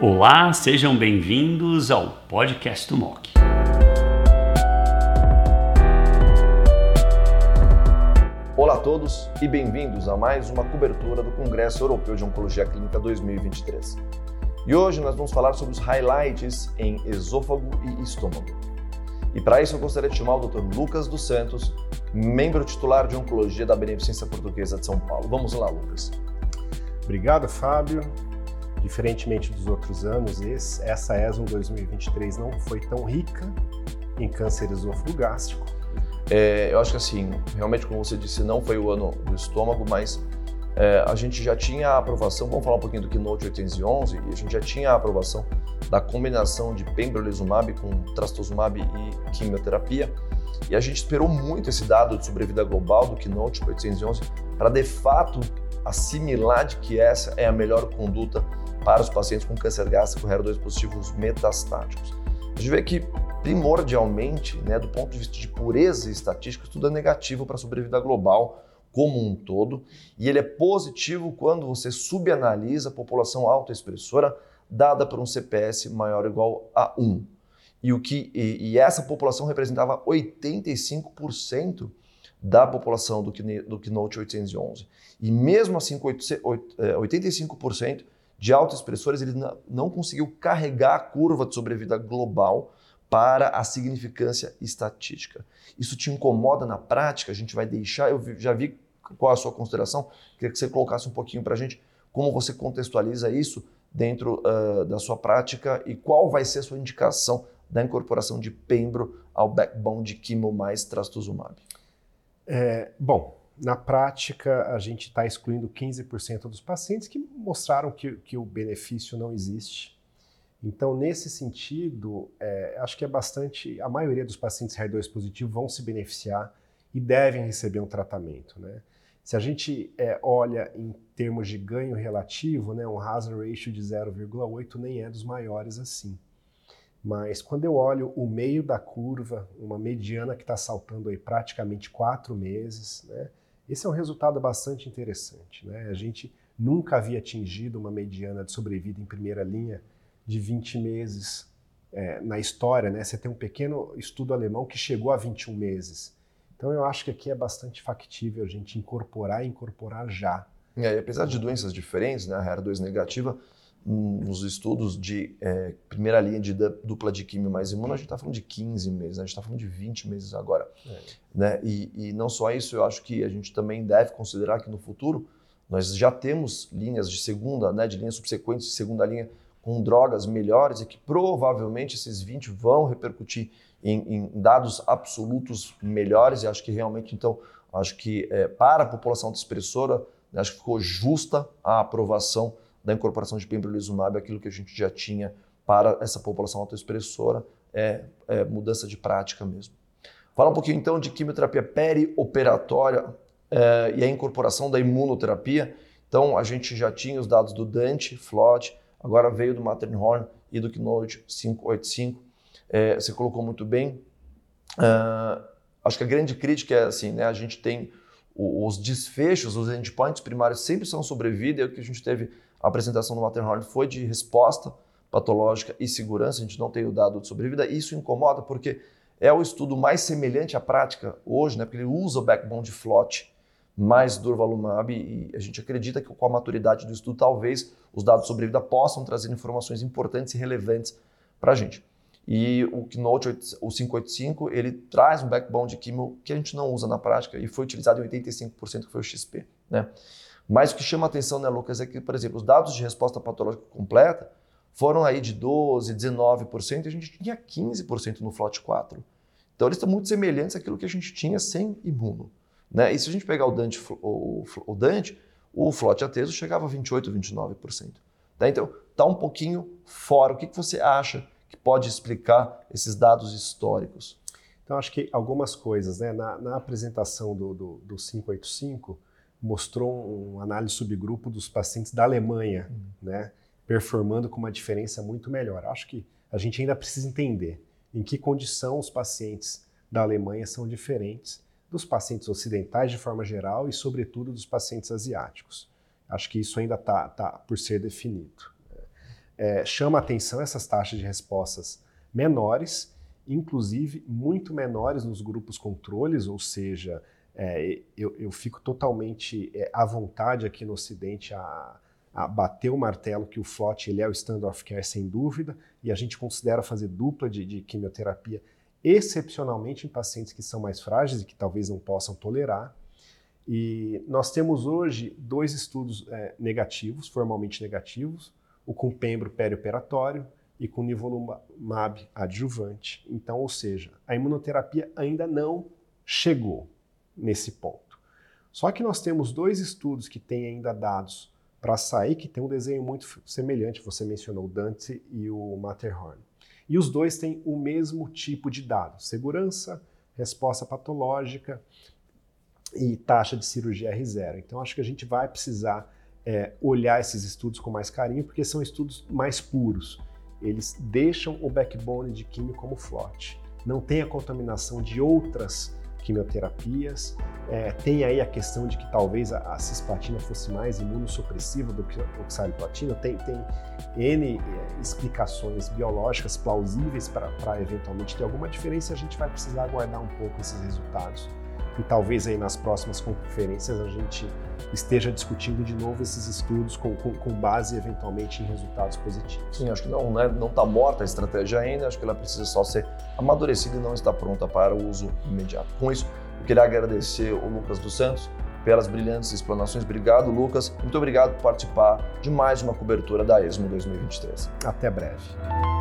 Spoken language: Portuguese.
Olá, sejam bem-vindos ao podcast do MOC. Olá a todos e bem-vindos a mais uma cobertura do Congresso Europeu de Oncologia Clínica 2023. E hoje nós vamos falar sobre os highlights em esôfago e estômago. E para isso eu gostaria de chamar o Dr. Lucas dos Santos, membro titular de Oncologia da Beneficência Portuguesa de São Paulo. Vamos lá, Lucas. Obrigado, Fábio. Diferentemente dos outros anos, esse, essa ESMO 2023 não foi tão rica em câncer esôfago gástrico. É, eu acho que assim, realmente, como você disse, não foi o ano do estômago, mas é, a gente já tinha a aprovação, vamos falar um pouquinho do Keynote 811, e a gente já tinha a aprovação da combinação de pembrolizumab com trastuzumab e quimioterapia, e a gente esperou muito esse dado de sobrevida global do Keynote 811 para de fato assimilar de que essa é a melhor conduta para os pacientes com câncer gástrico HER2 positivos metastáticos. A gente vê que primordialmente, né, do ponto de vista de pureza estatística, tudo é negativo para a sobrevida global como um todo, e ele é positivo quando você subanalisa a população autoexpressora dada por um CPS maior ou igual a 1. E, o que, e, e essa população representava 85% da população do, do Keynote 811. E mesmo assim, com 85% é, de autoexpressores, ele não conseguiu carregar a curva de sobrevida global para a significância estatística. Isso te incomoda na prática? A gente vai deixar, eu já vi qual a sua consideração, queria que você colocasse um pouquinho para a gente como você contextualiza isso dentro uh, da sua prática e qual vai ser a sua indicação da incorporação de pembro ao backbone de quimo mais trastuzumab. É, bom, na prática a gente está excluindo 15% dos pacientes que mostraram que, que o benefício não existe então, nesse sentido, é, acho que é bastante. A maioria dos pacientes HER2 positivo vão se beneficiar e devem receber um tratamento. Né? Se a gente é, olha em termos de ganho relativo, né, um hazard ratio de 0,8 nem é dos maiores assim. Mas quando eu olho o meio da curva, uma mediana que está saltando aí praticamente quatro meses, né, esse é um resultado bastante interessante. Né? A gente nunca havia atingido uma mediana de sobrevida em primeira linha de 20 meses é, na história, né? Você tem um pequeno estudo alemão que chegou a 21 meses. Então eu acho que aqui é bastante factível a gente incorporar e incorporar já. É, e apesar de doenças diferentes, né, a HER2 negativa, nos estudos de é, primeira linha de dupla de químio mais imuno, a gente está falando de 15 meses, né? a gente está falando de 20 meses agora. É. Né? E, e, não só isso, eu acho que a gente também deve considerar que no futuro nós já temos linhas de segunda, né, de linhas subsequentes de segunda linha com drogas melhores e que provavelmente esses 20 vão repercutir em, em dados absolutos melhores. E acho que realmente, então, acho que é, para a população expressora, né, acho que ficou justa a aprovação da incorporação de pembrolizumab, aquilo que a gente já tinha para essa população autoexpressora, é, é mudança de prática mesmo. Fala um pouquinho então de quimioterapia perioperatória é, e a incorporação da imunoterapia. Então, a gente já tinha os dados do Dante, FLOT, agora veio do Matterhorn e do Keynote 585. É, você colocou muito bem. Uh, acho que a grande crítica é assim, né? A gente tem os desfechos, os endpoints primários sempre são sobrevida, e o que a gente teve a apresentação do Matterhorn foi de resposta patológica e segurança, a gente não tem o dado de sobrevida, isso incomoda porque é o estudo mais semelhante à prática hoje, né? Porque ele usa o backbone de FLOT mais durvalumab e a gente acredita que com a maturidade do estudo, talvez os dados sobre vida possam trazer informações importantes e relevantes para a gente. E o Keynote, o 585, ele traz um backbone de químio que a gente não usa na prática e foi utilizado em 85%, que foi o XP. Né? Mas o que chama atenção, né, Lucas, é que, por exemplo, os dados de resposta patológica completa foram aí de 12%, 19%, e a gente tinha 15% no FLOT 4. Então eles estão muito semelhantes àquilo que a gente tinha sem imuno. Né? E se a gente pegar o Dante, o, o Dante, o flote ateso chegava a 28, 29%. Tá? Então, está um pouquinho fora. O que, que você acha que pode explicar esses dados históricos? Então, acho que algumas coisas. Né? Na, na apresentação do, do, do 585, mostrou um análise subgrupo dos pacientes da Alemanha, uhum. né? performando com uma diferença muito melhor. Acho que a gente ainda precisa entender em que condição os pacientes da Alemanha são diferentes dos pacientes ocidentais de forma geral e, sobretudo, dos pacientes asiáticos. Acho que isso ainda está tá por ser definido. é, chama atenção essas taxas de respostas menores, inclusive muito menores nos grupos controles, ou seja, é, eu, eu, fico totalmente é, à vontade aqui no Ocidente a, a, bater o martelo que o FLOT ele é o standard of care sem dúvida, e a gente considera fazer dupla de, de quimioterapia excepcionalmente em pacientes que são mais frágeis e que talvez não possam tolerar. E nós temos hoje dois estudos é, negativos, formalmente negativos, o com pembro perioperatório e com nivolumab adjuvante. Então, ou seja, a imunoterapia ainda não chegou nesse ponto. Só que nós temos dois estudos que têm ainda dados para sair, que tem um desenho muito semelhante, você mencionou o Dante e o Matterhorn. E os dois têm o mesmo tipo de dado: segurança, resposta patológica e taxa de cirurgia R0. Então, acho que a gente vai precisar é, olhar esses estudos com mais carinho, porque são estudos mais puros. Eles deixam o backbone de químio como flote. Não tem a contaminação de outras quimioterapias. É, tem aí a questão de que talvez a, a cisplatina fosse mais imunossupressiva do que a oxaliplatina. Tem, tem N é, explicações biológicas plausíveis para eventualmente ter alguma diferença. A gente vai precisar aguardar um pouco esses resultados e talvez aí nas próximas conferências a gente esteja discutindo de novo esses estudos com, com, com base eventualmente em resultados positivos. Sim, acho que não está não tá morta a estratégia ainda, acho que ela precisa só ser amadurecida e não está pronta para o uso imediato. Com isso, eu queria agradecer o Lucas dos Santos pelas brilhantes explanações. Obrigado, Lucas. Muito obrigado por participar de mais uma cobertura da ESMO 2023. Até breve.